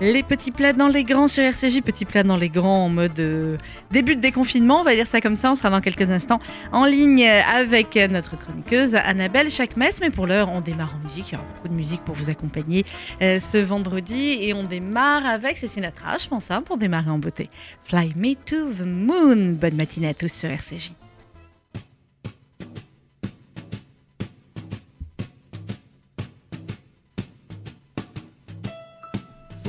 Les petits plats dans les grands sur RCJ, petits plats dans les grands en mode euh, début de déconfinement, on va dire ça comme ça. On sera dans quelques instants en ligne avec notre chroniqueuse Annabelle Chakmes. Mais pour l'heure, on démarre en musique. Il y aura beaucoup de musique pour vous accompagner euh, ce vendredi. Et on démarre avec c'est Sinatra, je pense, hein, pour démarrer en beauté. Fly Me to the Moon. Bonne matinée à tous sur RCJ.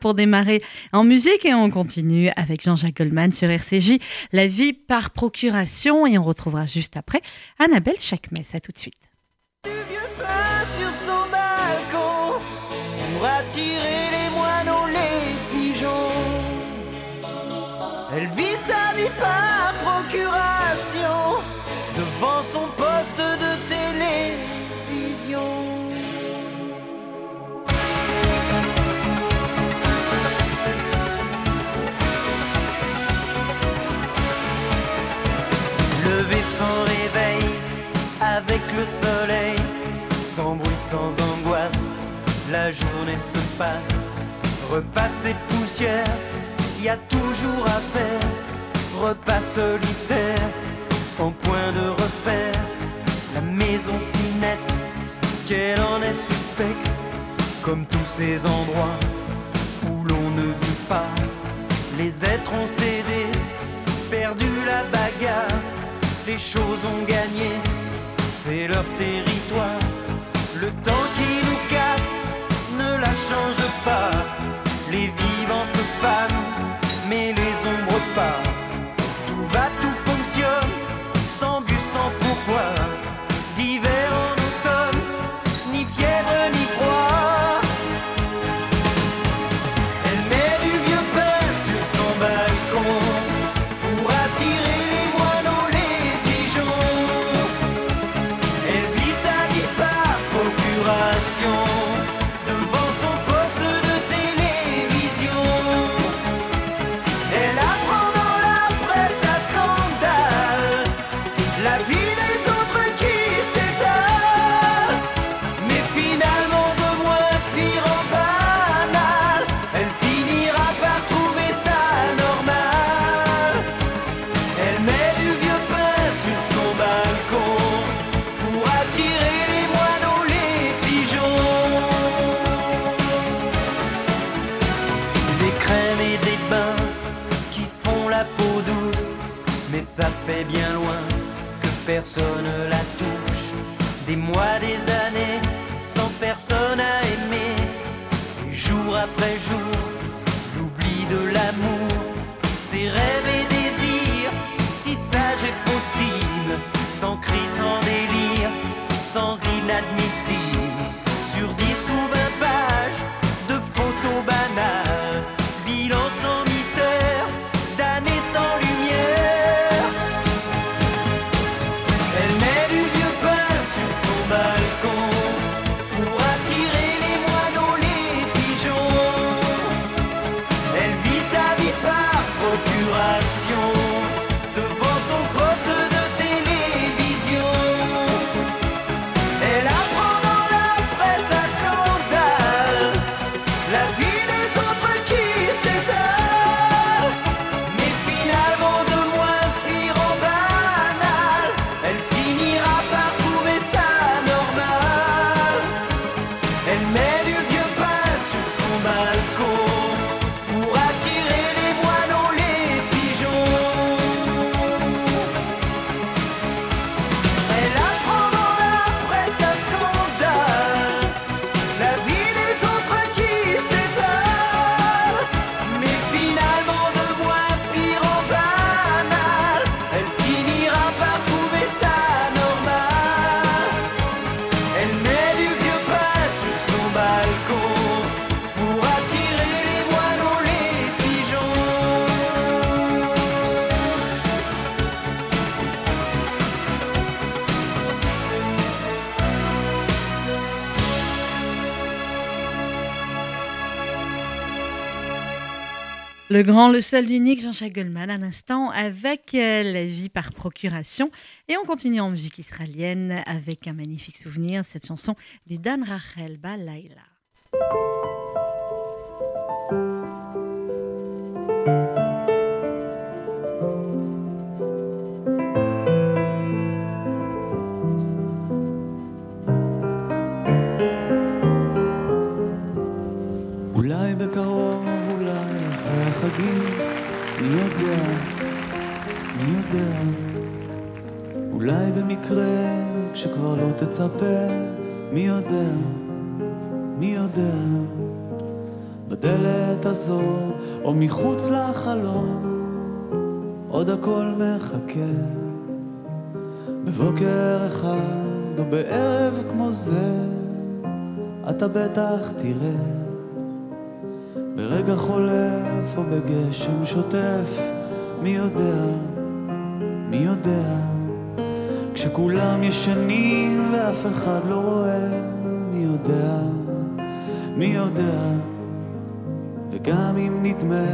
Pour démarrer en musique et on continue avec Jean-Jacques Goldman sur RCJ, La vie par procuration et on retrouvera juste après Annabelle Chakmes. À tout de suite. Avec le soleil, sans bruit, sans angoisse, la journée se passe. Repas et poussière, y a toujours à faire. Repas solitaire, en point de repère. La maison si nette, qu'elle en est suspecte, comme tous ces endroits où l'on ne vit pas. Les êtres ont cédé, perdu la bagarre, les choses ont gagné, c'est leur territoire. Le temps qui nous casse ne la change pas. Les vivants se fanent, mais les ombres pas. Tout va, tout fonctionne, sans but, sans pourquoi. Le grand, le seul, l'unique Jean-Jacques Goldman à l'instant avec euh, la vie par procuration. Et on continue en musique israélienne avec un magnifique souvenir, cette chanson des Dan Rachel Balaila. אולי בקרוב, אולי החגים, מי יודע, מי יודע. אולי במקרה, כשכבר לא תצפה, מי יודע, מי יודע. בדלת הזו, או מחוץ לחלום, עוד הכל מחכה. בבוקר אחד, או בערב כמו זה, אתה בטח תראה. ברגע חולף או בגשם שוטף, מי יודע, מי יודע, כשכולם ישנים ואף אחד לא רואה, מי יודע, מי יודע, וגם אם נדמה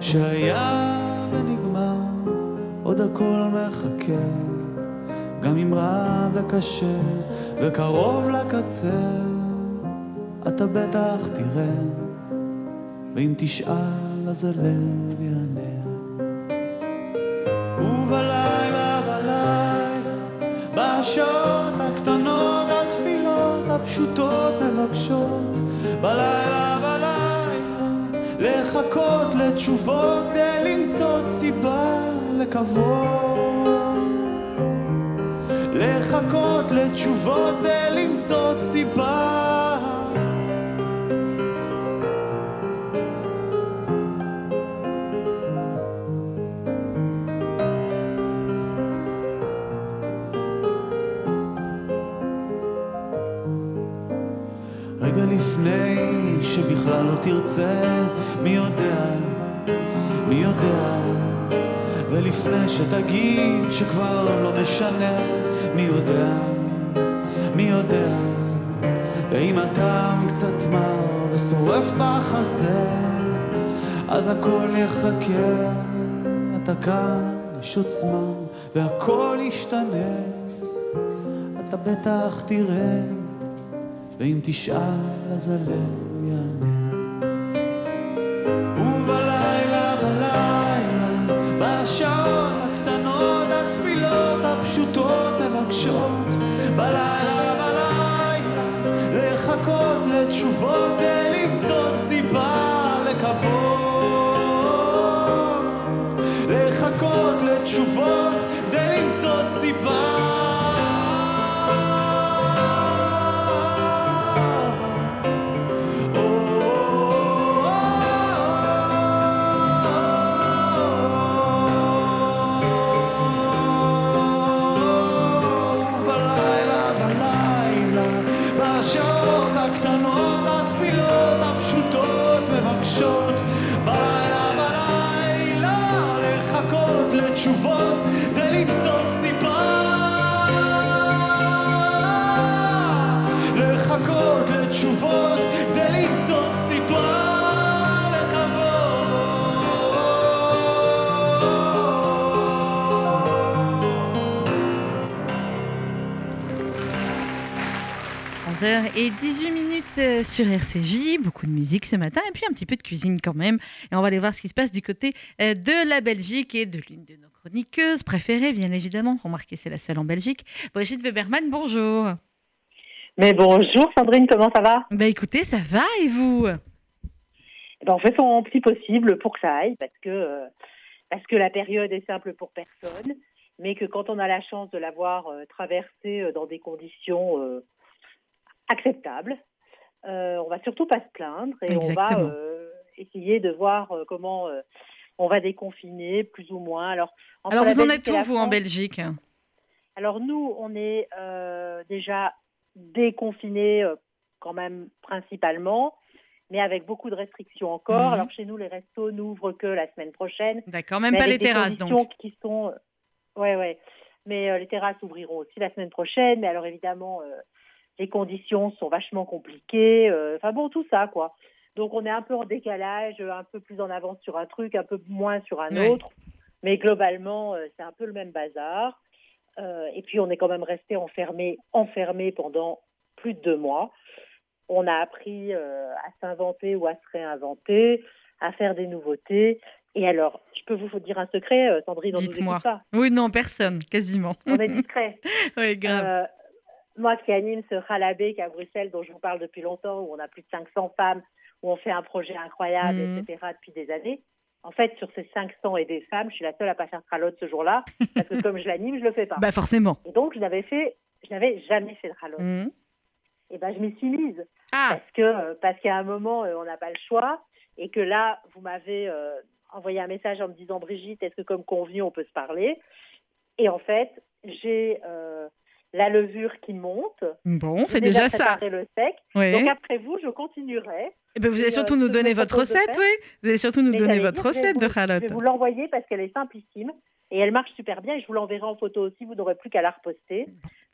שהיה ונגמר, עוד הכל מחכה, גם אם רע וקשה וקרוב לקצה, אתה בטח תראה. ואם תשאל אז הלב יענה. ובלילה, בלילה, בשעות הקטנות, התפילות הפשוטות מבקשות, בלילה, בלילה, לחכות לתשובות למצוא סיבה לקוות. לחכות לתשובות למצוא סיבה שבכלל לא תרצה, מי יודע, מי יודע, ולפני שתגיד שכבר לא משנה, מי יודע, מי יודע, ואם הטעם קצת מר ושורף בחזה, אז הכל יחכה, אתה כאן, יש עוצמה, והכל ישתנה, אתה בטח תראה. ואם תשאל אז הלב פשוטות מבקשות. בלילה בלילה לחכות לתשובות ולמצוא סיבה לקוות לחכות לתשובות כדי למצוא סיבה 20h18 minutes euh, sur RCJ. Beaucoup de musique ce matin et puis un petit peu de cuisine quand même. Et on va aller voir ce qui se passe du côté euh, de la Belgique et de l'une de nos chroniqueuses préférées, bien évidemment. Remarquez, c'est la seule en Belgique. Brigitte Weberman, bonjour. Mais bonjour Sandrine, comment ça va? Bah écoutez, ça va et vous? Eh ben, On fait son petit possible pour que ça aille parce que, euh, parce que la période est simple pour personne. Mais que quand on a la chance de l'avoir traversée dans des conditions acceptables, euh, on va surtout pas se plaindre et on va euh, essayer de voir euh, comment euh, on va déconfiner, plus ou moins. Alors, Alors vous en êtes où vous en Belgique? Alors nous, on est déjà déconfinés quand même principalement, mais avec beaucoup de restrictions encore. Mhm. Alors chez nous, les restos n'ouvrent que la semaine prochaine. D'accord, même mais pas les terrasses donc. qui sont, ouais, ouais. Mais euh, les terrasses ouvriront aussi la semaine prochaine. Mais alors évidemment, euh, les conditions sont vachement compliquées. euh, Enfin bon, tout ça quoi. Donc on est un peu en décalage, euh, un peu plus en avance sur un truc, un peu moins sur un Ouais. autre. Mais globalement, euh, c'est un peu le même bazar. Euh, et puis on est quand même resté enfermé, enfermé pendant plus de deux mois. On a appris euh, à s'inventer ou à se réinventer, à faire des nouveautés. Et alors, je peux vous dire un secret, Sandrine, on nous Dites-moi. écoute pas. Oui, non, personne, quasiment. On est discret. oui, grave. Euh, moi qui anime ce Ralabé à Bruxelles dont je vous parle depuis longtemps, où on a plus de 500 femmes, où on fait un projet incroyable, Mhm. etc., depuis des années. En fait, sur ces 500 et des femmes, je suis la seule à pas faire tralote ce jour-là, parce que comme je l'anime, je le fais pas. Bah forcément. Et donc, je n'avais fait, je n'avais jamais fait de tralote. Mhm. Et ben, je m'y suis mise Ah, parce que euh, parce qu'à un moment, euh, on n'a pas le choix, et que là, vous m'avez euh, envoyé un message en me disant Brigitte, est-ce que comme convenu, on peut se parler? Et en fait, j'ai euh, la levure qui monte. bon, on fait déjà ça. préparé le sec. Oui. Donc après vous, je continuerai. Eh ben, vous allez Et, surtout euh, nous donner votre recette, oui Vous allez surtout nous Mais donner votre recette de vous- Je vais vous l'envoyer parce qu'elle est simplissime et elle marche super bien et je vous l'enverrai en photo aussi. Vous n'aurez plus qu'à la reposter.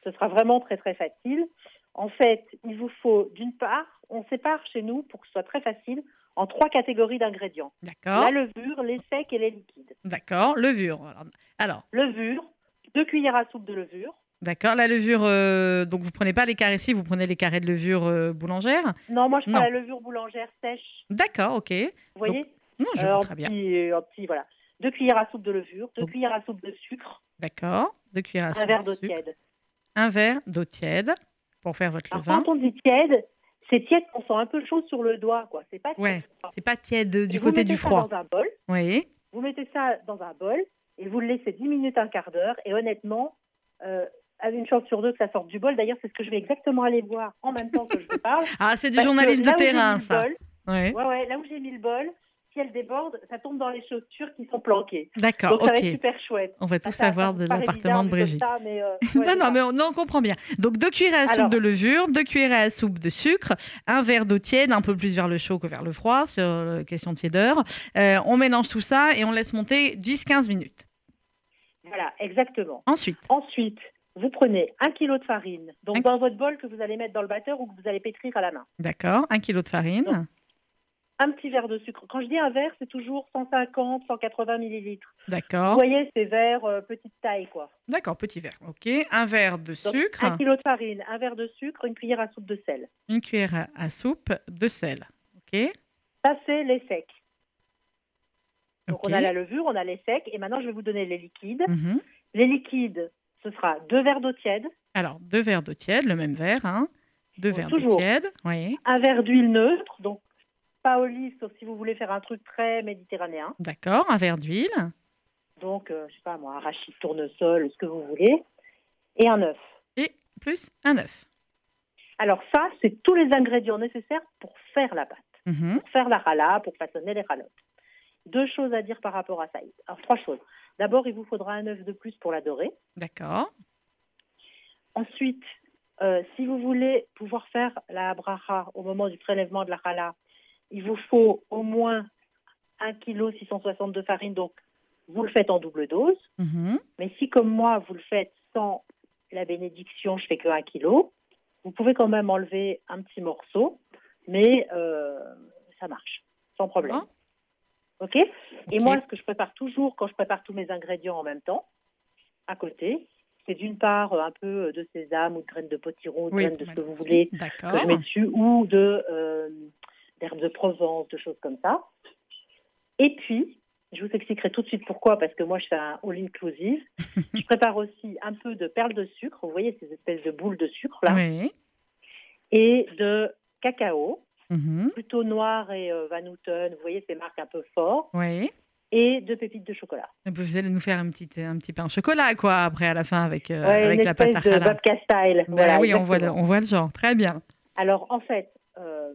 Ce sera vraiment très très facile. En fait, il vous faut d'une part, on sépare chez nous pour que ce soit très facile en trois catégories d'ingrédients D'accord, la levure, les secs et les liquides. d'accord. Levure. Alors, Alors, Levure, deux cuillères à soupe de levure. D'accord. La levure, euh, donc vous prenez pas les carrés ici, vous prenez les carrés de levure euh, boulangère. Non, moi je prends Non. la levure boulangère sèche. D'accord, ok. Vous voyez Non, je Euh, vois en très bien. petit, en petit, voilà. Deux cuillères à soupe de levure, deux Donc- cuillères à soupe de sucre, D'accord. Deux cuillères à un soupe verre de d'eau sucre. tiède. Un verre d'eau tiède pour faire votre Alors, levain. quand on dit tiède, c'est tiède qu'on sent un peu chaud sur le doigt, quoi. C'est pas Ouais, froid. C'est pas tiède euh, Et du vous côté mettez du ça froid. Dans un bol, Oui. vous mettez ça dans un bol et vous le laissez 10 minutes, un quart d'heure. Et honnêtement, euh, une chance sur deux que ça sorte du bol. D'ailleurs, c'est ce que je vais exactement aller voir en même temps que je vous parle. Ah, c'est du journalisme de terrain, ça. bol- Ouais. ouais, ouais, là où j'ai mis le bol, si elle déborde, ça tombe dans les chaussures qui sont planquées. D'accord, ça va ok. être super chouette. On va tout ça- ça savoir de l'appartement de Brigitte. ça, mais, euh, ouais, non, non, ça. mais on, non, on comprend bien. Donc, deux cuillères à soupe de levure, deux cuillères à soupe de sucre, un verre d'eau tiède, un peu plus vers le chaud que vers le froid, sur euh, question tiédeur. Euh, on mélange tout ça et on laisse monter 10-15 minutes. Voilà, exactement. Ensuite, Ensuite, vous prenez un kilo de farine, donc Un- dans votre bol que vous allez mettre dans le batteur ou que vous allez pétrir à la main. d'accord, un kilo de farine. Donc, Un petit verre de sucre. Quand je dis un verre, c'est toujours 150, 180 millilitres. Vous D'accord, voyez, c'est verre euh, petite taille, quoi. d'accord, petit verre. Ok, un verre de Donc, sucre, un kilo de farine, un verre de sucre, une cuillère à soupe de sel. une cuillère à, soupe de sel. Ok, Ça, c'est les secs. Donc, on a la levure, on a les secs, et maintenant, je vais vous donner les liquides. Mhm. Les liquides, ce sera deux verres d'eau tiède, Alors, deux verres d'eau tiède, le même verre, hein. Deux verres d'eau tiède, oui. un verre d'huile neutre, donc pas olive, sauf si vous voulez faire un truc très méditerranéen. D'accord, un verre d'huile. Donc, euh, je sais pas moi, arachide, tournesol, ce que vous voulez. et un œuf. Plus un œuf. Alors ça, c'est tous les ingrédients nécessaires pour faire la pâte, Mhm. pour faire la challah, pour façonner les chalotes. Deux choses à dire par rapport à ça. Alors trois choses. D'abord, il vous faudra un œuf de plus pour la dorer. D'accord. Ensuite, euh, si vous voulez pouvoir faire la bracha au moment du prélèvement de la challah, il vous faut au moins 1 kg 660 de farine, donc vous le faites en double dose. Mhm. Mais si comme moi, vous le faites sans la bénédiction, je fais que 1 kg, vous pouvez quand même enlever un petit morceau, mais euh, ça marche, sans problème. OK Et moi, ce que je prépare toujours quand je prépare tous mes ingrédients en même temps, à côté, c'est d'une part euh, un peu de sésame ou de graines de potiron, de Oui, graines de ce que vous voulez que je mets dessus, ou de euh, d'herbes de Provence, de choses comme ça. Et puis, je vous expliquerai tout de suite pourquoi, parce que moi je fais un all-inclusive. je prépare aussi un peu de perles de sucre, vous voyez ces espèces de boules de sucre là, Oui. et de cacao, Mhm. plutôt noir et euh, Van Houten, vous voyez ces marques un peu fortes, Oui. et de pépites de chocolat. Et Vous allez nous faire un petit, un petit pain au chocolat, quoi, après, à la fin, avec, euh, Ouais, avec une la pâte de babka style. Ben Voilà, oui, on voit, le, on voit le genre. Très bien. Alors, en fait, euh,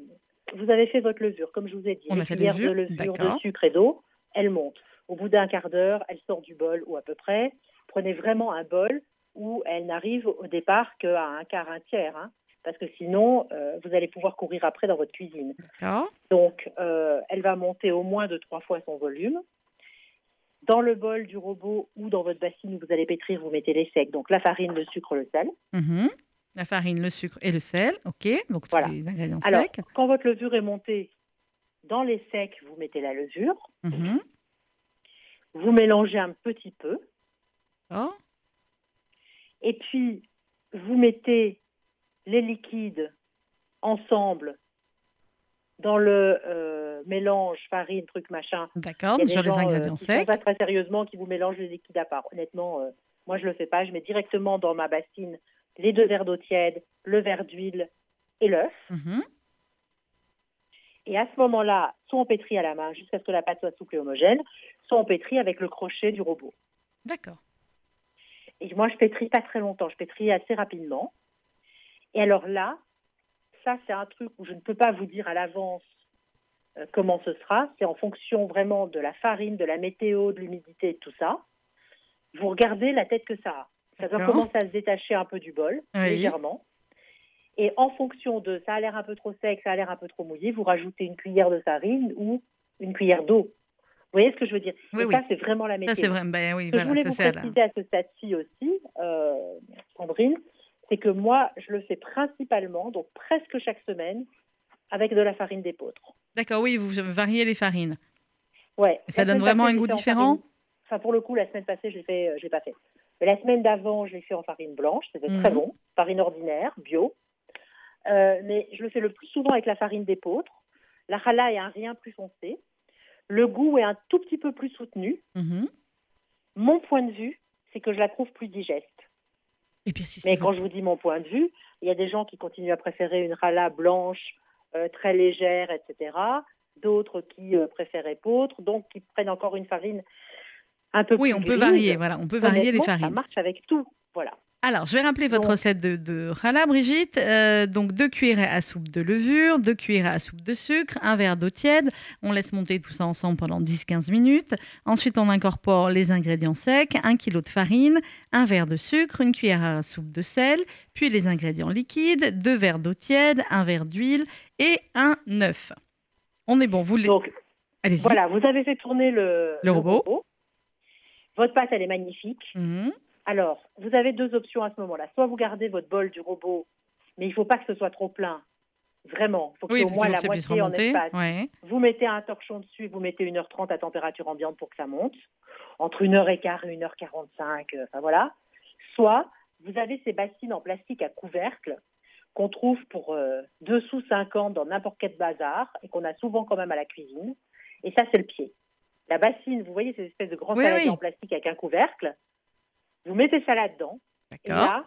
vous avez fait votre levure, comme je vous ai dit. On a fait cuillères de levure, levure, de sucre et d'eau, elle monte. Au bout d'un quart d'heure, elle sort du bol, ou à peu près. Prenez vraiment un bol où elle n'arrive au départ qu'à un quart, un tiers. hein, parce que sinon, euh, vous allez pouvoir courir après dans votre cuisine. Donc, euh, elle va monter au moins de trois fois son volume. Dans le bol du robot ou dans votre bassine où vous allez pétrir, vous mettez les secs, donc la farine, le sucre, le sel. Mhm. La farine, le sucre et le sel. OK. Donc, tous Voilà. les ingrédients Alors, secs. quand votre levure est montée, dans les secs, vous mettez la levure. Mhm. Vous mélangez un petit peu. Et puis, vous mettez les liquides ensemble dans le euh, mélange farine, truc, machin. D'accord. Sur des les gens, euh, ingrédients secs. ça très sérieusement, qui vous mélangent les liquides à part. Honnêtement, euh, moi, je le fais pas. Je mets directement dans ma bassine les deux verres d'eau tiède, le verre d'huile et l'œuf. Mhm. Et à ce moment-là, soit on pétrit à la main jusqu'à ce que la pâte soit souple et homogène, soit on pétrit avec le crochet du robot. D'accord. Et moi, je pétris pas très longtemps, je pétris assez rapidement. Et alors là, ça, c'est un truc où je ne peux pas vous dire à l'avance euh, comment ce sera. C'est en fonction vraiment de la farine, de la météo, de l'humidité, de tout ça. Vous regardez la tête que ça a. Ça doit commencer à se détacher un peu du bol, Oui. légèrement. Et en fonction de ça a l'air un peu trop sec, ça a l'air un peu trop mouillé, vous rajoutez une cuillère de farine ou une cuillère d'eau. Vous voyez ce que je veux dire? Oui, Et oui. ça, c'est vraiment la météo. Ça, c'est vrai. Ben oui, Ce que je voilà. voulais Ça, vous préciser à ce stade-ci aussi, euh, Sandrine, c'est que moi, je le fais principalement, donc presque chaque semaine, avec de la farine d'épeautre. D'accord, oui, vous variez les farines. Ouais. Ça donne vraiment un goût différent Enfin, pour le coup, la semaine passée, je fait, euh, l'ai pas fait. Mais la semaine d'avant, je l'ai fait en farine blanche, c'était très Mhm. bon, farine ordinaire, bio. Euh, mais je le fais le plus souvent avec la farine d'épeautre. La challah est un rien plus foncé. Le goût est un tout petit peu plus soutenu. Mhm. Mon point de vue, c'est que je la trouve plus digeste. Et puis, si Mais quand je vous dis mon point de vue, il y a des gens qui continuent à préférer une rala blanche, euh, très légère, etc. D'autres qui euh, préfèrent épeautre, donc qui prennent encore une farine un peu Oui, plus on peut varier, voilà, on peut varier les Honnêtement, Ça farines. marche avec tout. Voilà. Alors, je vais rappeler votre recette de, de Brigitte. Euh, donc, deux cuillerées à soupe de levure, deux cuillerées à soupe de sucre, un verre d'eau tiède. On laisse monter tout ça ensemble pendant 10-15 minutes. Ensuite, on incorpore les ingrédients secs, un kilo de farine, un verre de sucre, une cuillère à soupe de sel, puis les ingrédients liquides, deux verres d'eau tiède, un verre d'huile et un œuf. On est bon, vous les... Donc Allez-y. voilà, vous avez fait tourner le, Le robot. Votre pâte, elle est magnifique. Mhm. Alors, vous avez deux options à ce moment-là. Soit vous gardez votre bol du robot, mais il ne faut pas que ce soit trop plein. Vraiment. Il faut que Oui, au moins la moitié en espace. Ouais. Vous mettez un torchon dessus, vous mettez 1h30 à température ambiante pour que ça monte, entre 1h15 et 1h45, euh, enfin voilà. Soit vous avez ces bassines en plastique à couvercle qu'on trouve pour euh, 2 sous 50 dans n'importe quel bazar et qu'on a souvent quand même à la cuisine. Et ça, c'est le pied. La bassine, vous voyez ces espèces de grands oui. en plastique avec un couvercle. Vous mettez ça là-dedans. Et là,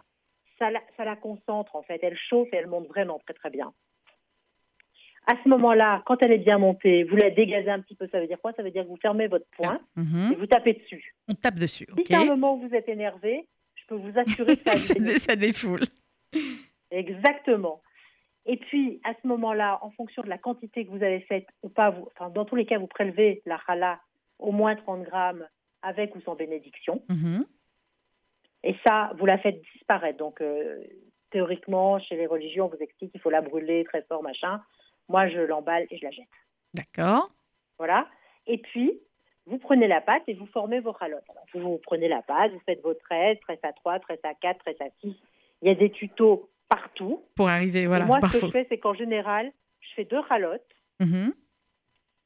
ça la, ça la concentre en fait. Elle chauffe et elle monte vraiment très très bien. À ce moment-là, quand elle est bien montée, vous la dégazez un petit peu. Ça veut dire quoi? Ça veut dire que vous fermez votre poing Mhm. et vous tapez dessus. On tape dessus. Si Ok. c'est un moment où vous êtes énervé, je peux vous assurer que ça ça, bénéfice. dé- ça défoule. Exactement. Et puis, à ce moment-là, en fonction de la quantité que vous avez faite ou pas, vous, enfin, dans tous les cas, vous prélevez la challah au moins 30 grammes avec ou sans bénédiction. Mhm. Et ça, vous la faites disparaître. Donc, euh, théoriquement, chez les religions, on vous explique qu'il faut la brûler très fort, machin. Moi, je l'emballe et je la jette. D'accord. Voilà. Et puis, vous prenez la pâte et vous formez vos ralottes. Alors, vous, vous prenez la pâte, vous faites vos tresses, tresse à 3, tresse à 4, tresse à 6. Il y a des tutos partout. Pour arriver, voilà, et moi, ce que je fais, c'est qu'en général, je fais deux ralottes Mhm.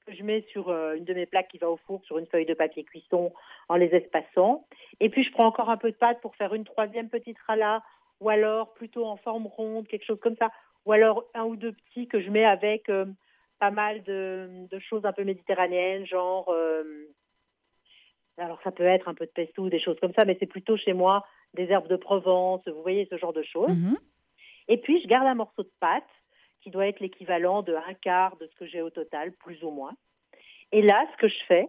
Que je mets sur euh, une de mes plaques qui va au four sur une feuille de papier cuisson en les espaçant. Et puis je prends encore un peu de pâte pour faire une troisième petite rala, ou alors plutôt en forme ronde, quelque chose comme ça, ou alors un ou deux petits que je mets avec euh, pas mal de, de choses un peu méditerranéennes, genre euh, alors ça peut être un peu de pesto ou des choses comme ça, mais c'est plutôt chez moi des herbes de Provence, vous voyez ce genre de choses. Mhm. Et puis, je garde un morceau de pâte qui doit être l'équivalent de un quart de ce que j'ai au total, plus ou moins. Et là, ce que je fais,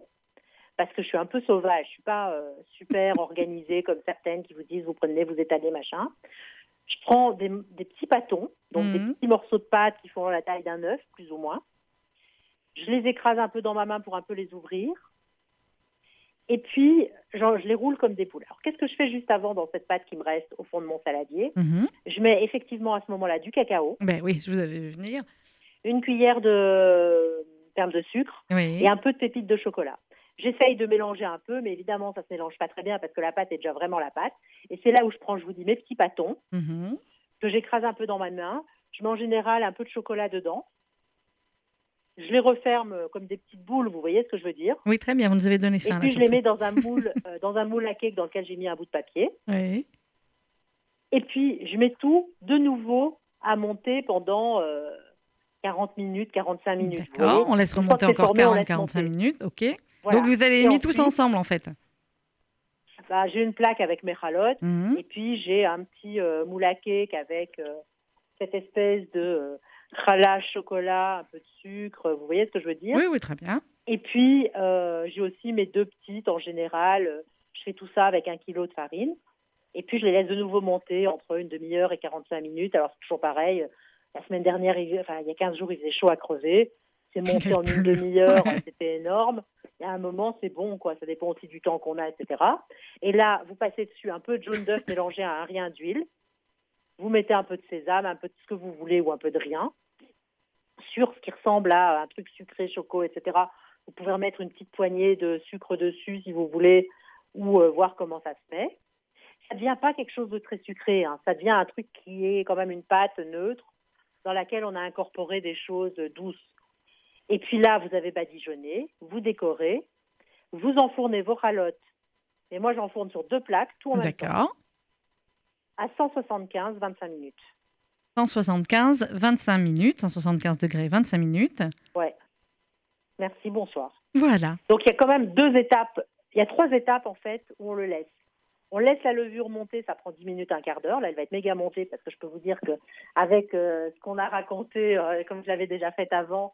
parce que je suis un peu sauvage, je suis pas euh, super organisée comme certaines qui vous disent vous prenez, vous étalez, machin. Je prends des, des petits pâtons, donc des Mhm. petits morceaux de pâte qui font la taille d'un œuf, plus ou moins. Je les écrase un peu dans ma main pour un peu les ouvrir. Et puis, je les roule comme des poules. Alors, qu'est-ce que je fais juste avant dans cette pâte qui me reste au fond de mon saladier? Mhm. Je mets effectivement à ce moment-là du cacao, Ben oui, je vous avais vu venir. une cuillère de perles de sucre Oui. et un peu de pépites de chocolat. J'essaye de mélanger un peu, mais évidemment, ça se mélange pas très bien parce que la pâte est déjà vraiment la pâte. Et c'est là où je prends, je vous dis, mes petits pâtons Mhm. que j'écrase un peu dans ma main. Je mets en général un peu de chocolat dedans. Je les referme euh, comme des petites boules, vous voyez ce que je veux dire. Oui, très bien, vous nous avez donné Et faim. là, puis je les mets dans un moule, euh, dans un moule à cake dans lequel j'ai mis un bout de papier. Oui. Et puis je mets tout de nouveau à monter pendant euh, 40 minutes, 45 minutes. D'accord, on laisse remonter encore formé, on laisse 40-45 monter. minutes, ok. Voilà. Donc vous avez Et mis tous ensuite- ensemble en fait. Bah, j'ai une plaque avec mes ralottes Mhm. et puis j'ai un petit euh, moule à cake avec euh, cette espèce de challah chocolat, un peu de sucre, vous voyez ce que je veux dire? Oui, oui, très bien. Et puis euh, j'ai aussi mes deux petites en général. euh, Je fais tout ça avec un kilo de farine et puis je les laisse de nouveau monter entre une demi-heure et 45 minutes. Alors c'est toujours pareil. euh, La semaine dernière, il, enfin, il y a 15 jours, il faisait chaud à crever. C'est monté en une demi-heure, Ouais. c'était énorme. Y a un moment, c'est bon, quoi. Ça dépend aussi du temps qu'on a, etc. Et là, vous passez dessus un peu de jaune d'œuf mélangé à un rien d'huile. Vous mettez un peu de sésame, un peu de ce que vous voulez ou un peu de rien. Sur ce qui ressemble à un truc sucré, choco, etc. Vous pouvez remettre une petite poignée de sucre dessus si vous voulez ou euh, voir comment ça se fait. Ça ne devient pas quelque chose de très sucré. hein. Ça devient un truc qui est quand même une pâte neutre dans laquelle on a incorporé des choses douces. Et puis là, vous avez badigeonné, vous décorez, vous enfournez vos ralottes. Et moi, j'enfourne sur deux plaques, tout en même temps, D'accord. à 175, 25 minutes. 175, 25 minutes. 175 degrés, 25 minutes. Ouais. Merci, bonsoir. Voilà. Donc il y a quand même deux étapes, il y a trois étapes en fait où on le laisse. On laisse la levure monter, ça prend 10 minutes, un quart d'heure. Là, elle va être méga montée parce que je peux vous dire que avec euh, ce qu'on a raconté, euh, comme je l'avais déjà fait avant,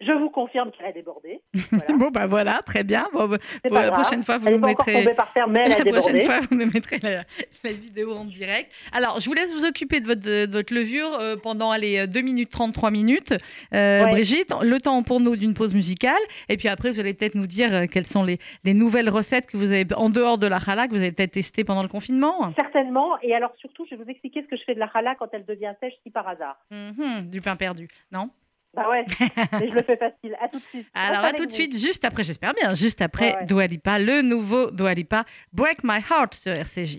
je vous confirme qu'elle a débordé. Voilà. Bon, bah voilà, très bien. Bon, bah, pas la prochaine fois, vous nous mettrez- tombée par terre, mais elle a la prochaine fois, vous nous mettrez la, la vidéo en direct. Alors, je vous laisse vous occuper de votre, de votre levure euh, pendant allez, 2 minutes 33 minutes. Euh, Ouais. Brigitte, le temps pour nous d'une pause musicale. Et puis après, vous allez peut-être nous dire euh, quelles sont les, les nouvelles recettes que vous avez, en dehors de la challah, que vous avez peut-être testées pendant le confinement. Certainement. Et alors surtout, je vais vous expliquer ce que je fais de la challah quand elle devient sèche, si par hasard. Mhm, du pain perdu, non? Bah ouais, mais je le fais facile. À tout de suite. Alors, à tout de suite, juste après, j'espère bien, juste après Ouais, ouais. Dua Lipa, le nouveau Dua Lipa, Break My Heart sur RCJ.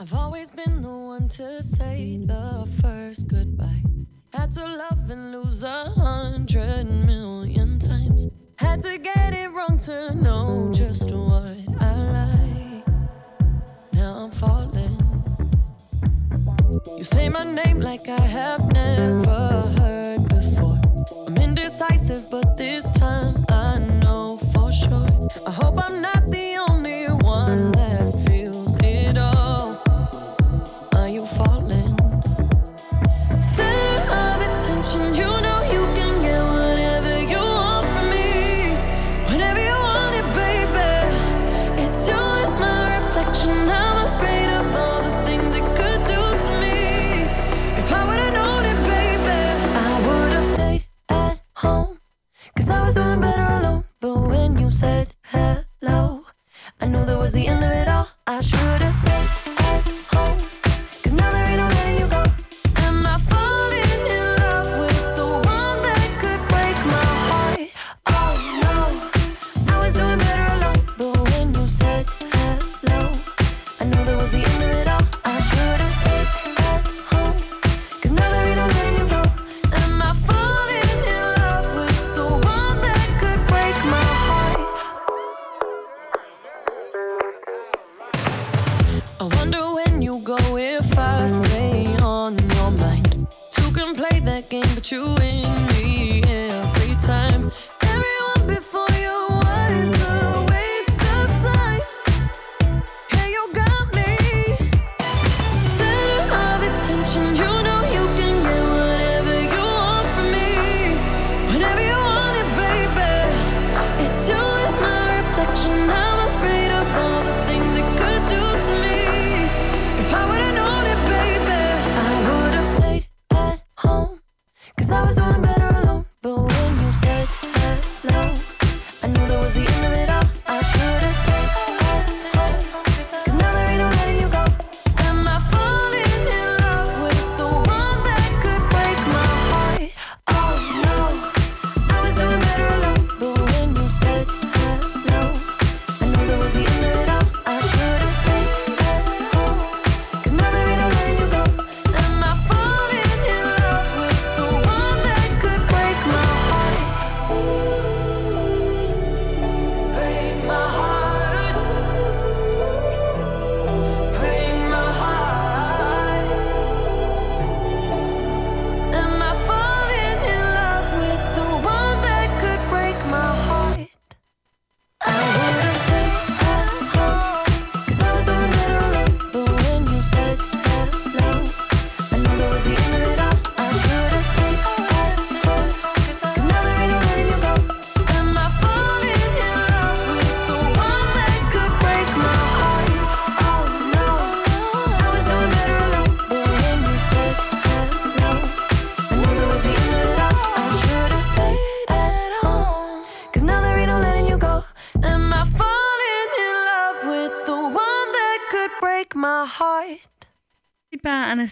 I've always been the one to say the first goodbye. Had to love and lose a hundred million times. Had to get it wrong to know just what You say my name like I have never heard before. I'm indecisive, but this time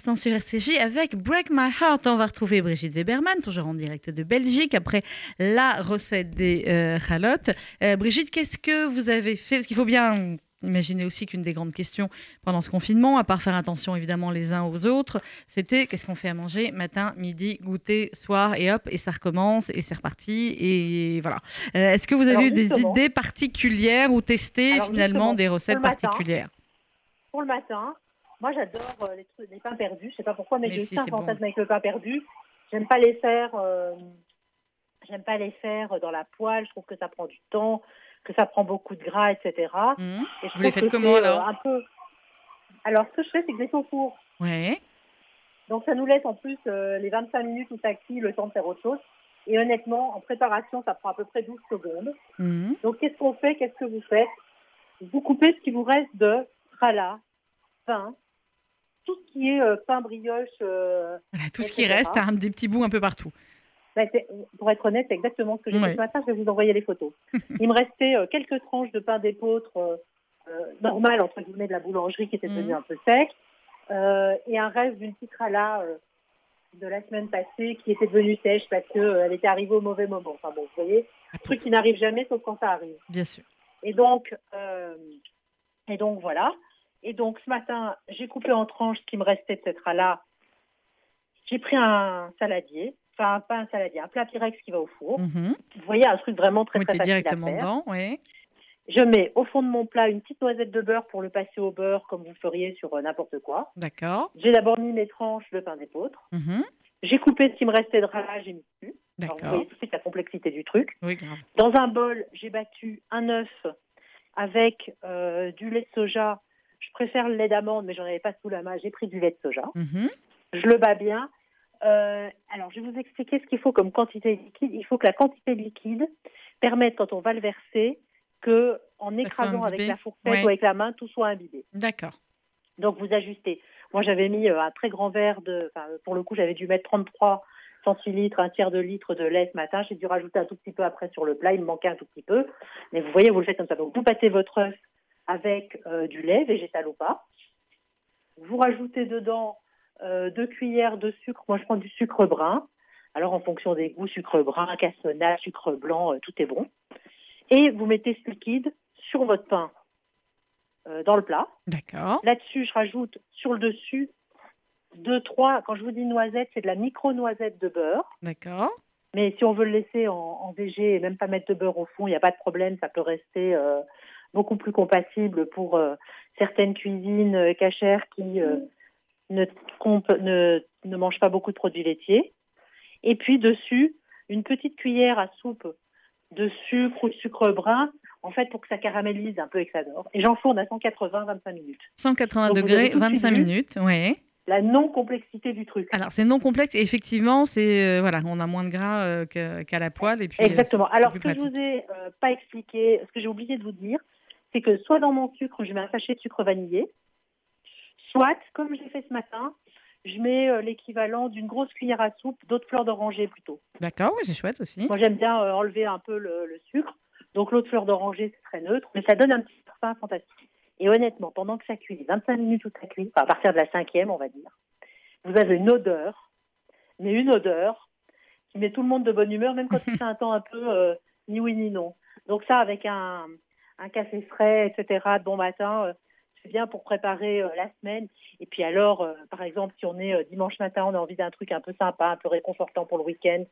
pas un instant sur RCJ avec Break My Heart. On va retrouver Brigitte Weberman, toujours en direct de Belgique, après la recette des euh. Euh, Brigitte, qu'est-ce que vous avez fait? Parce qu'il faut bien imaginer aussi qu'une des grandes questions pendant ce confinement, à part faire attention évidemment les uns aux autres, c'était qu'est-ce qu'on fait à manger matin, midi, goûter, soir, et hop, et ça recommence, et c'est reparti, et voilà. Euh, Est-ce que vous avez Alors, eu des idées particulières ou testé Alors, finalement des recettes pour le matin, particulières? Pour le matin, moi j'adore euh, les, trucs- les pains perdus. Je sais pas pourquoi, mais, Mais j'ai si, aussi un c'est bon. fantasme avec le pain perdu. J'aime pas les faire. euh, J'aime pas les faire dans la poêle. Je trouve que ça prend du temps, que ça prend beaucoup de gras, etc. Mhm. Et je Vous les faites que comment, c'est, euh, alors un peu... Alors ce que je fais, c'est que je les fais au four. Ouais. Donc ça nous laisse en plus euh, les 25 minutes où ça cuit, le temps de faire autre chose. Et honnêtement, en préparation, ça prend à peu près 12 secondes. Mhm. Donc qu'est-ce qu'on fait? Qu'est-ce que vous faites? Vous coupez ce qui vous reste de trala, pain, tout ce qui est euh, pain brioche. euh, Voilà, tout ce qui reste, un, des petits bouts un peu partout. bah, c'est- pour être honnête, c'est exactement ce que j'ai Ouais. fait ce matin. Je vais vous envoyer les photos. Il me restait euh, quelques tranches de pain d'épeautre euh, normal, entre guillemets, de la boulangerie qui était devenu Mhm. un peu sec. euh, et un reste d'une petite de la semaine passée qui était devenue sèche parce qu'elle était arrivée au mauvais moment. Enfin bon, vous voyez, Ah, truc qui n'arrive jamais sauf quand ça arrive. Bien sûr. Et donc, et donc voilà. Et donc ce matin, j'ai coupé en tranches ce qui me restait de cette là J'ai pris un saladier, enfin pas un saladier, un plat Pyrex qui va au four. Mhm. Vous voyez, un truc vraiment très Vous très facile à directement faire. dedans, oui. Je mets au fond de mon plat une petite noisette de beurre pour le passer au beurre comme vous feriez sur euh, n'importe quoi. D'accord. J'ai d'abord mis mes tranches de pain d'épeautre. Mhm. J'ai coupé ce qui me restait de rala, j'ai mis dessus. Alors, vous D'accord. voyez tout de suite la complexité du truc. Oui, grave. Dans un bol, j'ai battu un œuf avec euh, du lait de soja. Je préfère le lait d'amande, mais j'en avais pas sous la main. J'ai pris du lait de soja. Mhm. Je le bats bien. Euh, alors, je vais vous expliquer ce qu'il faut comme quantité liquide. Il faut que la quantité liquide permette, quand on va le verser, que en écrasant avec la fourchette Ouais. ou avec la main, tout soit imbibé. D'accord. Donc, vous ajustez. Moi, j'avais mis euh, un très grand verre de. Enfin, pour le coup, j'avais dû mettre 33 centilitres, un tiers de litre de lait ce matin. J'ai dû rajouter un tout petit peu après sur le plat. Il me manquait un tout petit peu. Mais vous voyez, vous le faites comme ça. Donc, vous battez votre œuf avec euh, du lait, végétal ou pas. Vous rajoutez dedans euh, deux cuillères de sucre. Moi, je prends du sucre brun. Alors, en fonction des goûts, sucre brun, cassonade, sucre blanc, euh, tout est bon. Et vous mettez ce liquide sur votre pain dans le plat. D'accord. Là-dessus, je rajoute sur le dessus deux, trois. Quand je vous dis noisette, c'est de la micro-noisette de beurre. D'accord. Mais si on veut le laisser en, en et même pas mettre de beurre au fond, il n'y a pas de problème. Ça peut rester euh, beaucoup plus compatible pour euh, certaines cuisines euh, cachères qui euh, ne, ne, ne mangent pas beaucoup de produits laitiers. Et puis dessus, une petite cuillère à soupe de sucre ou de sucre brun, en fait, pour que ça caramélise un peu et que ça dort. Et j'enfourne à 180, 25 minutes. 180 Donc, vous degrés, avez tout de suite 25 vu. minutes, ouais. La non-complexité du truc. Alors c'est non complexe, effectivement, c'est euh, voilà, on a moins de gras euh, qu'à la poêle et puis Exactement. Alors, ce que je pratique. vous ai pas expliqué, ce que j'ai oublié de vous dire, c'est que soit dans mon sucre, je mets un sachet de sucre vanillé, soit, comme j'ai fait ce matin, je mets euh, l'équivalent d'une grosse cuillère à soupe d'eau de fleur d'oranger plutôt. D'accord, oui, c'est chouette aussi. Moi, j'aime bien euh, enlever un peu le, le sucre. Donc, l'eau de fleur d'oranger, c'est très neutre, mais ça donne un petit parfum fantastique. Et honnêtement, pendant que ça cuit, les 25 minutes où ça cuit, à partir de la cinquième, on va dire, vous avez une odeur, mais une odeur qui met tout le monde de bonne humeur, même quand fait un temps un peu euh, ni oui ni non. Donc ça, avec un, un café frais, etc., de bon matin, euh, c'est bien pour préparer euh, la semaine. Et puis alors, euh, par exemple, si on est dimanche matin, on a envie d'un truc un peu sympa, un peu réconfortant pour le week-end,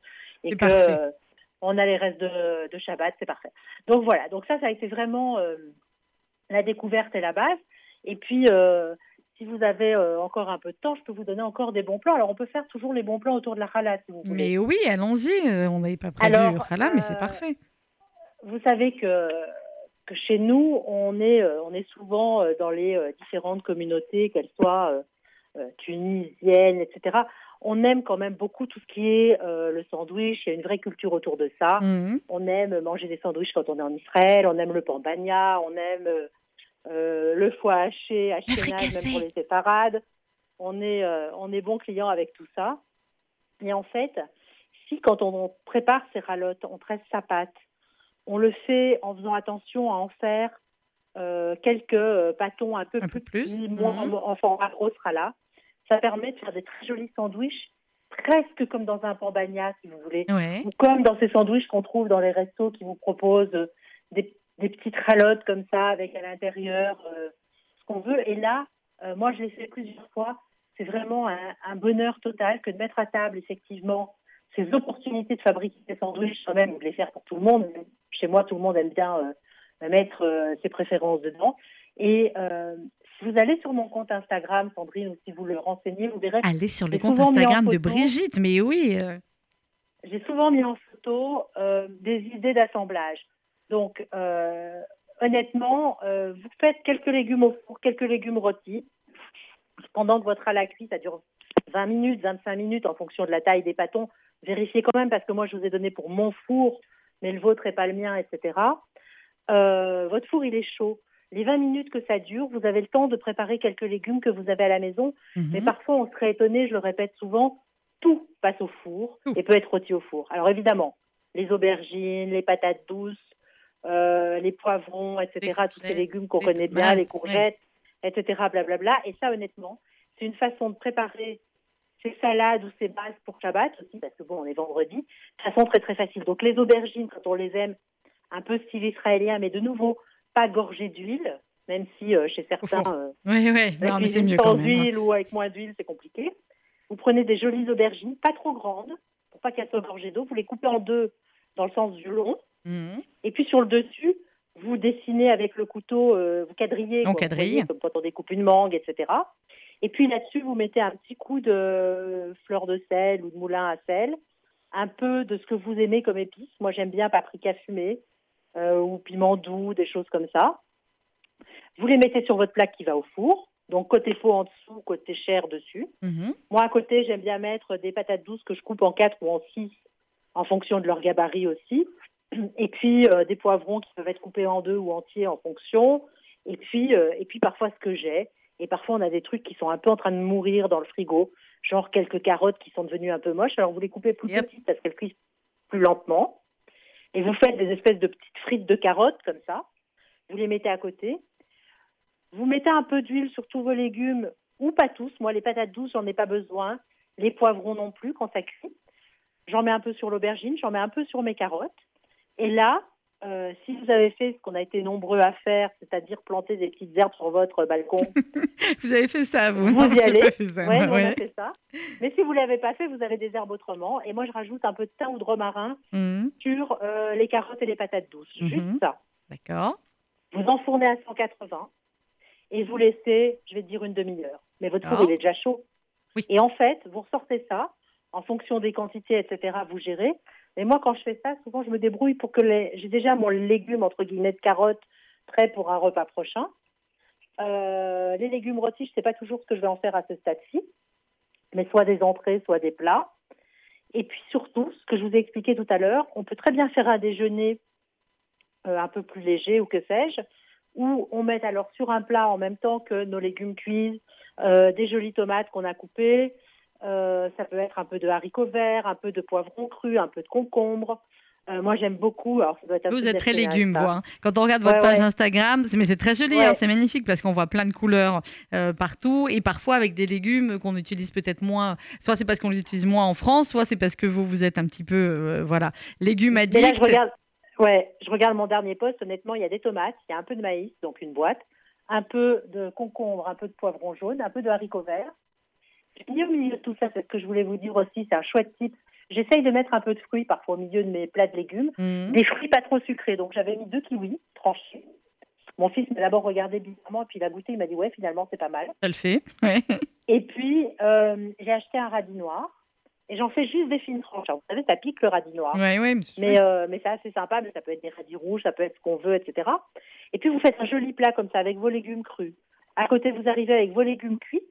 et que on a les restes de, de Shabbat, c'est parfait. Donc voilà, donc ça, ça a été vraiment euh, la découverte et la base. Et puis, euh, si vous avez euh, encore un peu de temps, je peux vous donner encore des bons plans. Alors, on peut faire toujours les bons plans autour de la challah, si vous voulez. Mais oui, allons-y, on n'avait pas prévu Alors, le challah, mais c'est parfait. Vous savez que, que chez nous, on est, euh, on est souvent euh, dans les euh, différentes communautés, qu'elles soient tunisiennes, etc. On aime quand même beaucoup tout ce qui est euh, le sandwich. Il y a une vraie culture autour de ça. Mhm. On aime manger des sandwichs quand on est en Israël. On aime le pambagna. On aime euh, le foie haché, haché même pour les séparades. On est, euh, on est bon client avec tout ça. Et en fait, si quand on prépare ses ralottes, on presse sa pâte, on le fait en faisant attention à en faire euh, quelques euh, pâtons un peu Un peu plus, plus, petits, moins mhm. en format gros sera là. Ça permet de faire des très jolis sandwichs, presque comme dans un pambagna, si vous voulez Ouais. ou comme dans ces sandwichs qu'on trouve dans les restos qui vous proposent euh, des, des petites ralottes comme ça avec à l'intérieur euh, ce qu'on veut. Et là, euh, moi je l'ai fait plusieurs fois. C'est vraiment un, un bonheur total que de mettre à table effectivement ces opportunités de fabriquer des sandwichs soi-même ou de les faire pour tout le monde. Chez moi, tout le monde aime bien euh, mettre euh, ses préférences dedans. Et euh, si vous allez sur mon compte Instagram, Sandrine, ou si vous le renseignez, vous verrez Allez sur le compte Instagram de. Brigitte, mais oui. j'ai souvent mis en photo des idées d'assemblage. Donc, honnêtement, vous faites quelques légumes au four, quelques légumes rôtis. Pendant que votre à la cuit, ça dure 20 minutes, 25 minutes en fonction de la taille des pâtons. Vérifiez quand même parce que moi, je vous ai donné pour mon four, mais le vôtre n'est pas le mien, etc. Euh, votre four, il est chaud. Les 20 minutes que ça dure, vous avez le temps de préparer quelques légumes que vous avez à la maison mhm. mais parfois, on serait étonné, je le répète souvent, tout passe au four Tout. et peut être rôti au four. Alors évidemment, les aubergines, les patates douces, euh, les poivrons, etc., Les tous ces légumes qu'on connaît bien, les courgettes, etc., blablabla. Et ça, honnêtement, c'est une façon de préparer ces salades ou ces bases pour Shabbat aussi, parce que bon, on est vendredi, de façon très très facile. Donc les aubergines, quand on les aime, un peu style israélien, mais de nouveau, pas gorgées d'huile, même si euh, chez certains... euh, Oui, oui, non, mais mieux sans même. hein. huile ou avec moins d'huile, c'est compliqué. Vous prenez des jolies aubergines, pas trop grandes, pour pas qu'elles soient gorgées d'eau. Vous les coupez en deux dans le sens du long. Mhm. Et puis sur le dessus, vous dessinez avec le couteau, euh, vous quadrillez, On quoi, vous voyez, comme quand on découpe une mangue, etc. Et puis là-dessus, vous mettez un petit coup de fleur de sel ou de moulin à sel, un peu de ce que vous aimez comme épices. Moi, j'aime bien paprika fumé euh, ou piment doux, des choses comme ça. Vous les mettez sur votre plaque qui va au four. Donc côté pot en dessous, côté chair dessus. Mhm. Moi, à côté, j'aime bien mettre des patates douces que je coupe en quatre ou en six, en fonction de leur gabarit aussi. Et puis euh, des poivrons qui peuvent être coupés en deux ou entiers en fonction. Et puis, euh, et puis parfois ce que j'ai. Et parfois, on a des trucs qui sont un peu en train de mourir dans le frigo, genre quelques carottes qui sont devenues un peu moches. Alors vous les coupez plus Yep. petites parce qu'elles cuisent plus lentement. Et vous faites des espèces de petites frites de carottes comme ça. Vous les mettez à côté. Vous mettez un peu d'huile sur tous vos légumes, ou pas tous. Moi, les patates douces, j'en ai pas besoin. Les poivrons non plus quand ça cuit. J'en mets un peu sur l'aubergine, j'en mets un peu sur mes carottes. Et là, euh, si vous avez fait ce qu'on a été nombreux à faire, c'est-à-dire planter des petites herbes sur votre balcon, Vous avez fait ça, vous Vous y allez ça. ouais, on a fait ça. Mais si vous l'avez pas fait, vous avez des herbes autrement. Et moi, je rajoute un peu de thym ou de romarin Mhm. sur euh, les carottes et les patates douces. Mhm. Juste ça. D'accord. Vous enfournez à 180 et vous laissez, je vais dire, une demi-heure. Mais votre four, il est déjà chaud. Oui. Et en fait, vous ressortez ça, en fonction des quantités, etc., vous gérez. Mais moi, quand je fais ça, souvent, je me débrouille pour que j'ai déjà mon légume, entre guillemets, de carottes prêt pour un repas prochain. Euh, les légumes rôtis, je ne sais pas toujours ce que je vais en faire à ce stade-ci, mais soit des entrées, soit des plats. Et puis surtout, ce que je vous ai expliqué tout à l'heure, on peut très bien faire un déjeuner euh, un peu plus léger ou que sais-je, où on met alors sur un plat en même temps que nos légumes cuits, euh, des jolies tomates qu'on a coupées, euh, ça peut être un peu de haricots verts, un peu de poivron cru, un peu de concombre. Euh, moi, j'aime beaucoup. Alors, ça doit être un Vous êtes très légumes, vous. hein. Quand on regarde votre page ouais. Instagram, mais c'est très joli, Ouais. hein, c'est magnifique parce qu'on voit plein de couleurs euh, partout et parfois avec des légumes qu'on utilise peut-être moins. Soit c'est parce qu'on les utilise moins en France, soit c'est parce que vous vous êtes un petit peu, euh, voilà, légumes Mais là, addicts. je regarde, ouais, je regarde mon dernier poste. Honnêtement, il y a des tomates, il y a un peu de maïs, donc une boîte, un peu de concombre, un peu de poivron jaune, un peu de haricots verts. Mis au milieu de tout ça, c'est ce que je voulais vous dire aussi, c'est un chouette type. J'essaye de mettre un peu de fruits parfois au milieu de mes plats de légumes. Mhm. Des fruits pas trop sucrés. Donc j'avais mis deux kiwis tranchés. Mon fils m'a d'abord regardé bizarrement, et puis il a goûté, il m'a dit ouais, finalement c'est pas mal. Ça le fait. ouais. Et puis euh, j'ai acheté un radis noir et j'en fais juste des fines tranches. Alors, vous savez, ça pique le radis noir. Ouais, ouais, mais c'est Mais, euh, mais c'est assez sympa, mais ça peut être des radis rouges, ça peut être ce qu'on veut, etc. Et puis vous faites un joli plat comme ça avec vos légumes crus. À côté, vous arrivez avec vos légumes cuits.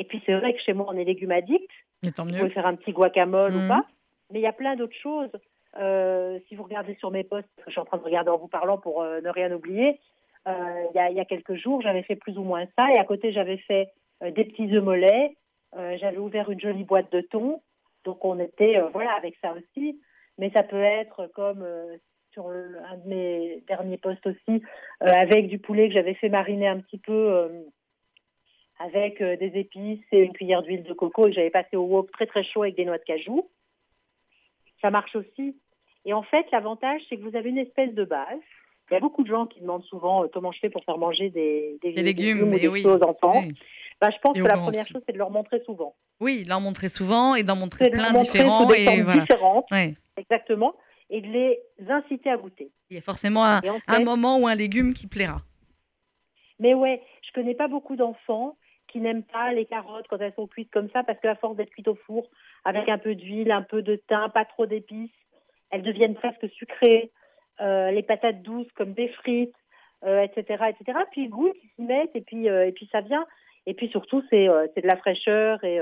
Et puis c'est vrai que chez moi, on est légumes addicts. tant Vous pouvez faire un petit guacamole ou pas. Mais il y a plein d'autres choses. Euh, si vous regardez sur mes posts, je suis en train de regarder en vous parlant pour euh, ne rien oublier, euh, il y, a, il y a quelques jours, j'avais fait plus ou moins ça. Et à côté, j'avais fait des petits œufs mollets. J'avais ouvert une jolie boîte de thon. Donc on était voilà avec ça aussi. Mais ça peut être comme sur le- un de mes derniers posts aussi, avec du poulet que j'avais fait mariner un petit peu avec euh, des épices et une cuillère d'huile de coco et que j'avais passé au wok très très chaud avec des noix de cajou. Ça marche aussi. Et en fait, l'avantage, c'est que vous avez une espèce de base. Il y a beaucoup de gens qui demandent souvent euh, comment je fais pour faire manger des, des, Les légumes, ou des oui. aux enfants. Oui. Bah, je pense Et que la première aussi. chose, c'est de leur montrer souvent. Oui, d'en montrer souvent et d'en montrer de leur plein montrer différents. des Et voilà. différentes, Ouais. exactement, et de les inciter à goûter. Il y a forcément un, moment où un légume qui plaira. Mais ouais, je connais pas beaucoup d'enfants qui n'aiment pas les carottes quand elles sont cuites comme ça, parce qu'à force d'être cuites au four, avec un peu d'huile, un peu de thym, pas trop d'épices, elles deviennent presque sucrées. Euh, les patates douces comme des frites, euh, etc., etc. Puis ils goûtent, ils s'y mettent, et puis euh, et puis ça vient. Et puis surtout, c'est de la fraîcheur et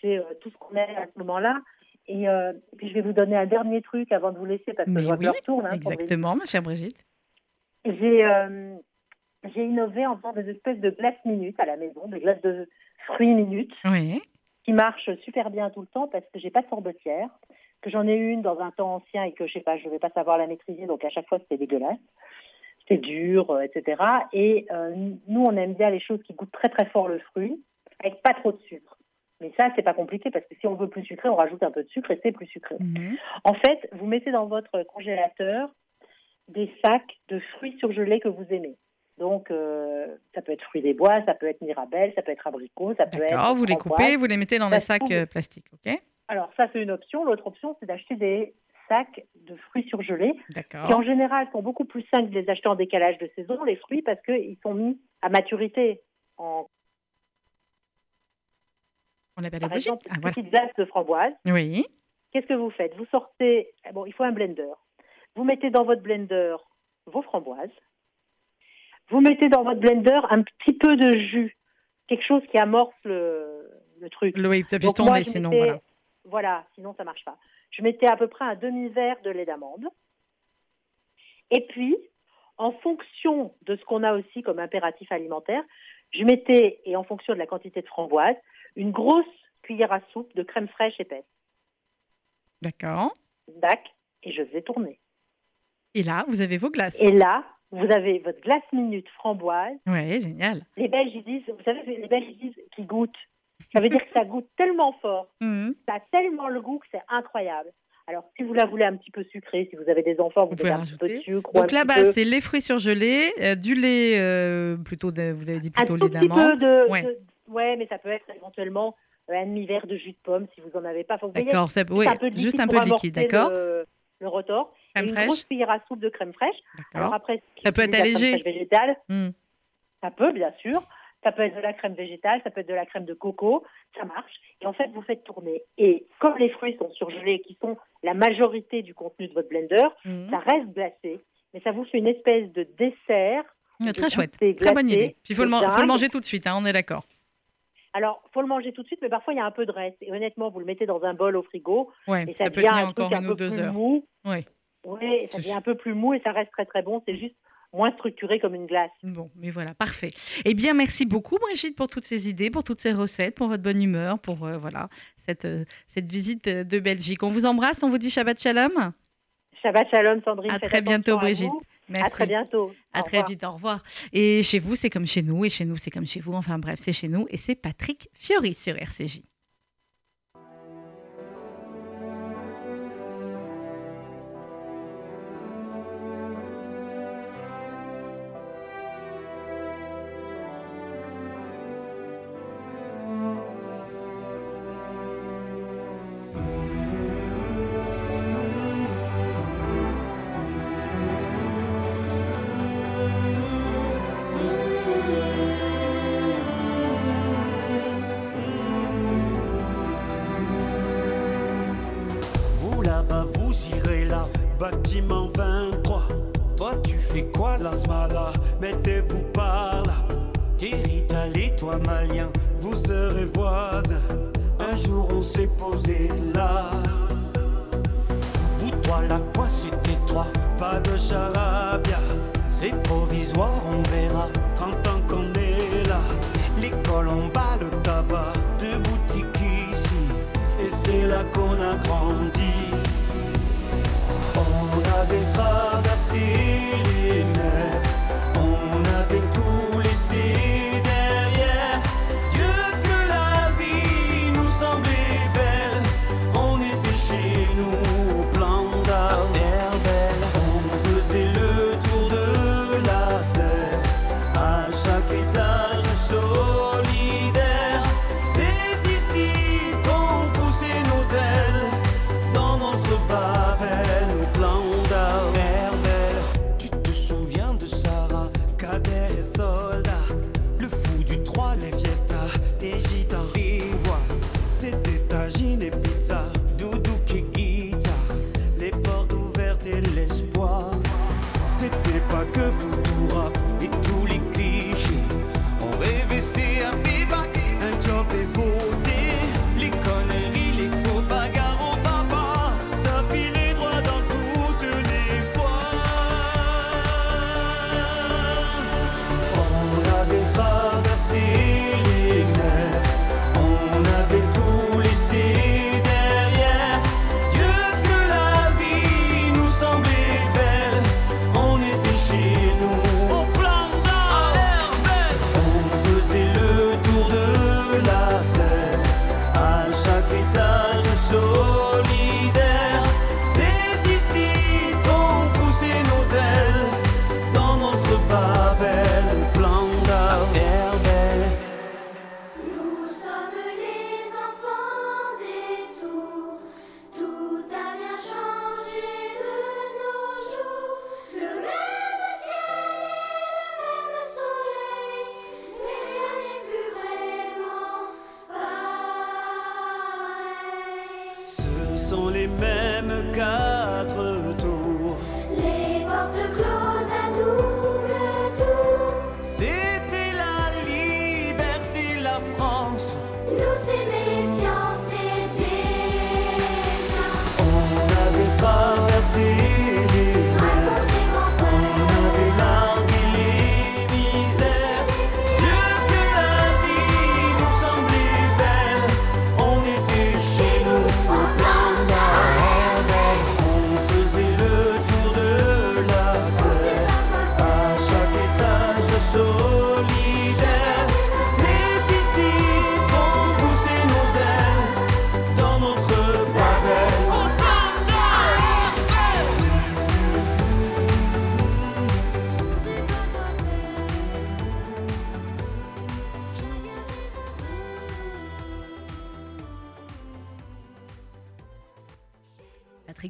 c'est tout ce qu'on a à ce moment-là. Et, et puis je vais vous donner un dernier truc avant de vous laisser parce que Mais je vois oui, que l'heure tourne. hein. Exactement, ma chère Brigitte. J'ai j'ai innové en faisant des espèces de glaces minutes à la maison, des glaces de fruits minutes, Oui. qui marchent super bien tout le temps parce que j'ai pas de sorbetière, que j'en ai une dans un temps ancien et que je sais pas, je vais pas savoir la maîtriser, donc à chaque fois c'était dégueulasse, c'était dur, euh, etc. Et euh, nous on aime bien les choses qui goûtent très très fort le fruit, avec pas trop de sucre. Mais ça c'est pas compliqué parce que si on veut plus sucré, on rajoute un peu de sucre et c'est plus sucré. Mhm. En fait, vous mettez dans votre congélateur des sacs de fruits surgelés que vous aimez. Donc, euh, ça peut être fruits des bois, ça peut être mirabelle, ça peut être abricot, ça peut être. D'accord, vous les coupez, vous les mettez dans Ça des sacs trouve. euh, plastiques, ok? Alors, ça, c'est une option. L'autre option, c'est d'acheter des sacs de fruits surgelés, qui en général sont beaucoup plus simples de les acheter en décalage de saison, les fruits, parce qu'ils sont mis à maturité en, On appelle par exemple, Ah, voilà. petite glace de framboise. Oui. Qu'est-ce que vous faites? Vous sortez, eh bon, il faut un blender. Vous mettez dans votre blender vos framboises. Vous mettez dans votre blender un petit peu de jus, quelque chose qui amorce le, le truc. Oui, ça puisse tomber sinon. mettais- Voilà. Voilà, sinon ça marche pas. Je mettais à peu près un demi-verre de lait d'amande. Et puis, en fonction de ce qu'on a aussi comme impératif alimentaire, je mettais, et en fonction de la quantité de framboises, une grosse cuillère à soupe de crème fraîche épaisse. D'accord. Dac, et je faisais tourner. Et là, vous avez vos glaces. Et là, vous avez votre glace minute framboise. Oui, génial. Les Belges, ils disent, vous savez, les Belges, ils disent qu'ils goûtent. Ça veut dire que ça goûte tellement fort, Mhm. ça a tellement le goût que c'est incroyable. Alors, si vous la voulez un petit peu sucrée, si vous avez des enfants, vous, Vous pouvez un petit peu de sucre. un Donc là, petit bas peu- c'est les fruits surgelés, euh, du lait euh, plutôt, de- vous avez dit un plutôt lait petit d'amande. peu de, Ouais. de- ouais, mais ça peut être éventuellement euh, un demi-verre de jus de pomme si vous en avez pas. D'accord, juste un peu de liquide un peu d'accord Le, le rotor. Crème une fraîche, grosse cuillère à soupe de crème fraîche. Alors après, Ça peut être allégé. végétale, Hmm. ça peut bien sûr. Ça peut être de la crème végétale, ça peut être de la crème de coco, ça marche. Et en fait, vous faites tourner. Et comme les fruits sont surgelés, qui sont la majorité du contenu de votre blender, Mhm. ça reste glacé, mais ça vous fait une espèce de dessert. De Très chouette. goûter Très bonne glacé idée. Puis il faut, le faut manger tout de suite, hein, on est d'accord. Alors, faut le manger tout de suite, mais parfois il y a un peu de reste. Et honnêtement, vous le mettez dans un bol au frigo, Ouais, et ça, ça peut devient tenir un encore truc un peu ou deux plus heures. mou. Oui. Oui, ça devient un peu plus mou et ça reste très très bon. C'est juste moins structuré comme une glace. Bon, mais voilà, parfait. Eh bien, merci beaucoup, Brigitte, pour toutes ces idées, pour toutes ces recettes, pour votre bonne humeur, pour euh, voilà cette, euh, cette visite de Belgique. On vous embrasse, on vous dit Shabbat Shalom. Shabbat shalom, Sandrine. À très bientôt, à Brigitte. Merci. À très bientôt. À Au très revoir. vite, au revoir. Et chez vous, c'est comme chez nous, et chez nous, c'est comme chez vous. Enfin bref, c'est chez nous, et c'est Patrick Fiori sur RCJ. Vous, toi, là, quoi, c'était toi Pas de charabia. C'est provisoire, on verra. 30 ans qu'on est là. L'école en bas, le tabac, deux boutiques ici. Et c'est là qu'on a grandi. On avait traversé les mers,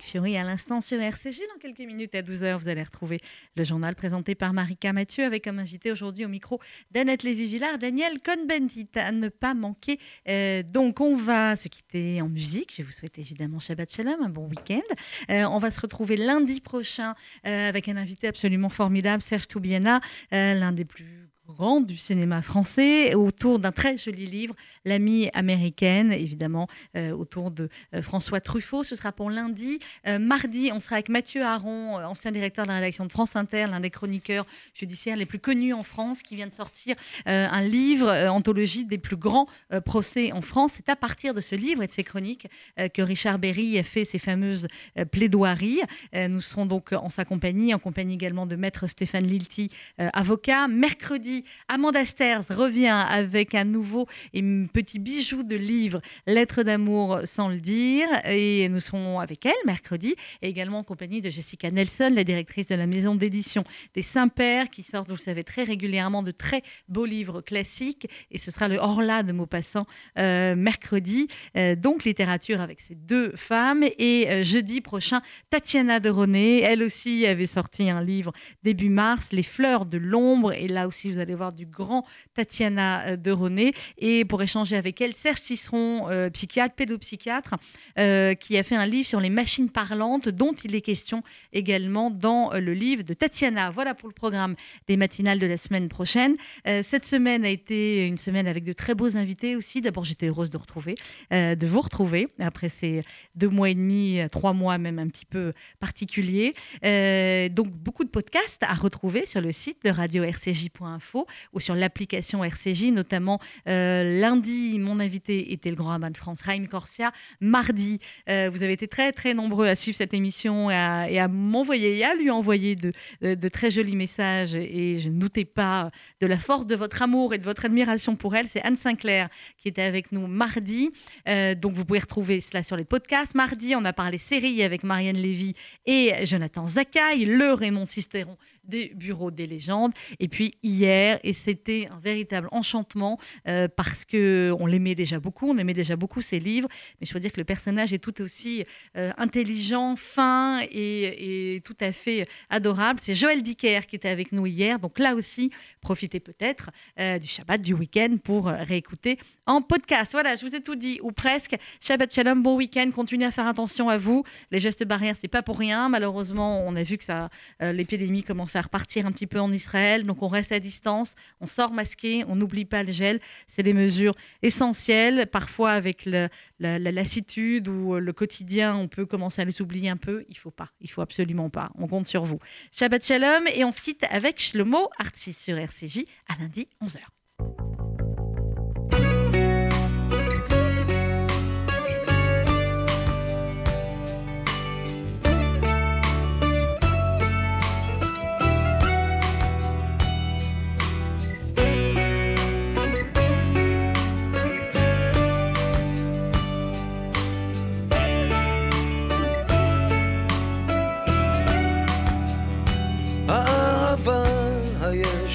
Fiori à l'instant sur RCG. Dans quelques minutes à 12h, vous allez retrouver le journal présenté par Marika Mathieu avec comme invité aujourd'hui au micro d'Annette Lévy-Villard, Daniel Cohn-Bendit à ne pas manquer. Euh, donc on va se quitter en musique. Je vous souhaite évidemment Shabbat Shalom, un bon week-end. Euh, on va se retrouver lundi prochain euh, avec un invité absolument formidable, Serge Toubiana, euh, l'un des plus du cinéma français, autour d'un très joli livre, L'amie américaine, évidemment, euh, autour de euh, François Truffaut. Ce sera pour lundi. Euh, mardi, on sera avec Mathieu Aron, ancien directeur de la rédaction de France Inter, l'un des chroniqueurs judiciaires les plus connus en France, qui vient de sortir un livre, anthologie des plus grands procès en France. C'est à partir de ce livre et de ces chroniques que Richard Berry a fait ses fameuses plaidoiries. Nous serons donc en sa compagnie, en compagnie également de maître Stéphane Lilti, avocat. Mercredi, Amanda Sters revient avec un nouveau et petit bijou de livre, Lettres d'amour sans le dire. Et nous serons avec elle mercredi, et également en compagnie de Jessica Nelson, la directrice de la maison d'édition des Saints-Pères, qui sortent, vous le savez, très régulièrement de très beaux livres classiques. Et ce sera le Horla de Maupassant euh, mercredi. Euh, donc, littérature avec ces deux femmes. Et euh, jeudi prochain, Tatiana de René, elle aussi avait sorti un livre début mars, Les fleurs de l'ombre. Et là aussi, vous allez voir du grand Tatiana euh, de René. Et pour échanger avec elle, Serge Tisseron, euh, psychiatre, pédopsychiatre, euh, qui a fait un livre sur les machines parlantes, dont il est question également dans le livre de Tatiana. Voilà pour le programme des matinales de la semaine prochaine. Cette semaine a été une semaine avec de très beaux invités aussi. D'abord, j'étais heureuse de retrouver, de vous retrouver après ces deux mois et demi, trois mois même un petit peu particuliers. Donc, beaucoup de podcasts à retrouver sur le site de radio-rcj.info ou sur l'application RCJ, notamment euh, lundi, mon invité était le grand abat de France, Raïm Corsia. Mardi, euh, vous avez été très très nombreux à suivre cette émission et à, m'envoyer et à lui envoyer de, très jolis messages et je ne doutais pas de la force de votre amour et de votre admiration pour elle. C'est Anne Sinclair qui était avec nous mardi. Euh, donc vous pouvez retrouver cela sur les podcasts. Mardi, on a parlé série avec Marianne Lévy et Jonathan Zakaï, le Raymond Sisteron des bureaux des légendes. Et puis hier, et c'était un véritable enchantement euh, parce que on l'aimait déjà beaucoup, on aimait déjà beaucoup ses livres, mais je dois dire que le personnage est tout aussi euh, intelligent, fin et, tout à fait adorable. C'est Joël Dicker qui était avec nous hier, donc là aussi, profitez peut-être euh, du Shabbat, du week-end pour réécouter en podcast. Voilà, je vous ai tout dit, ou presque. Shabbat Shalom, bon week-end, continuez à faire attention à vous. Les gestes barrières, c'est pas pour rien. Malheureusement, on a vu que ça, l'épidémie commence à repartir un petit peu en Israël, donc on reste à distance, on sort masqué, on n'oublie pas le gel. C'est des mesures essentielles. Parfois, avec la, la lassitude ou euh, le quotidien, on peut commencer à les oublier un peu. Il faut pas, il faut absolument pas. On compte sur vous. Shabbat Shalom, et on se quitte avec Shlomo Artist sur RCJ à lundi 11h.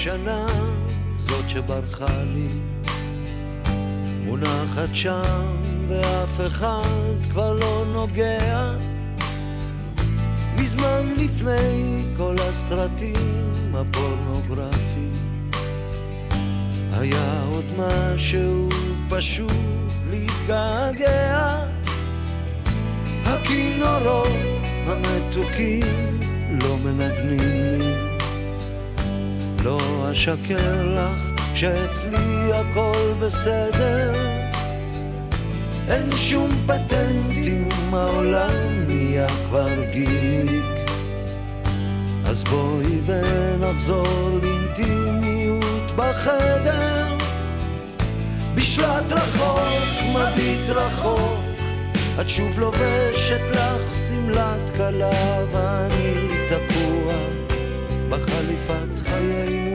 הישנה, זאת שברחה לי, מונחת שם ואף אחד כבר לא נוגע. מזמן לפני כל הסרטים הפורנוגרפיים, היה עוד משהו פשוט להתגעגע. הכינורות המתוקים לא מנגנים לי לא אשקר לך שאצלי הכל בסדר. אין שום פטנטים, העולם נהיה כבר גיק. אז בואי ונחזור לאינטימיות בחדר. בשלט רחוק, מביט רחוק את שוב לובשת לך שמלת כלה ואני תקוע בחליפת חיינו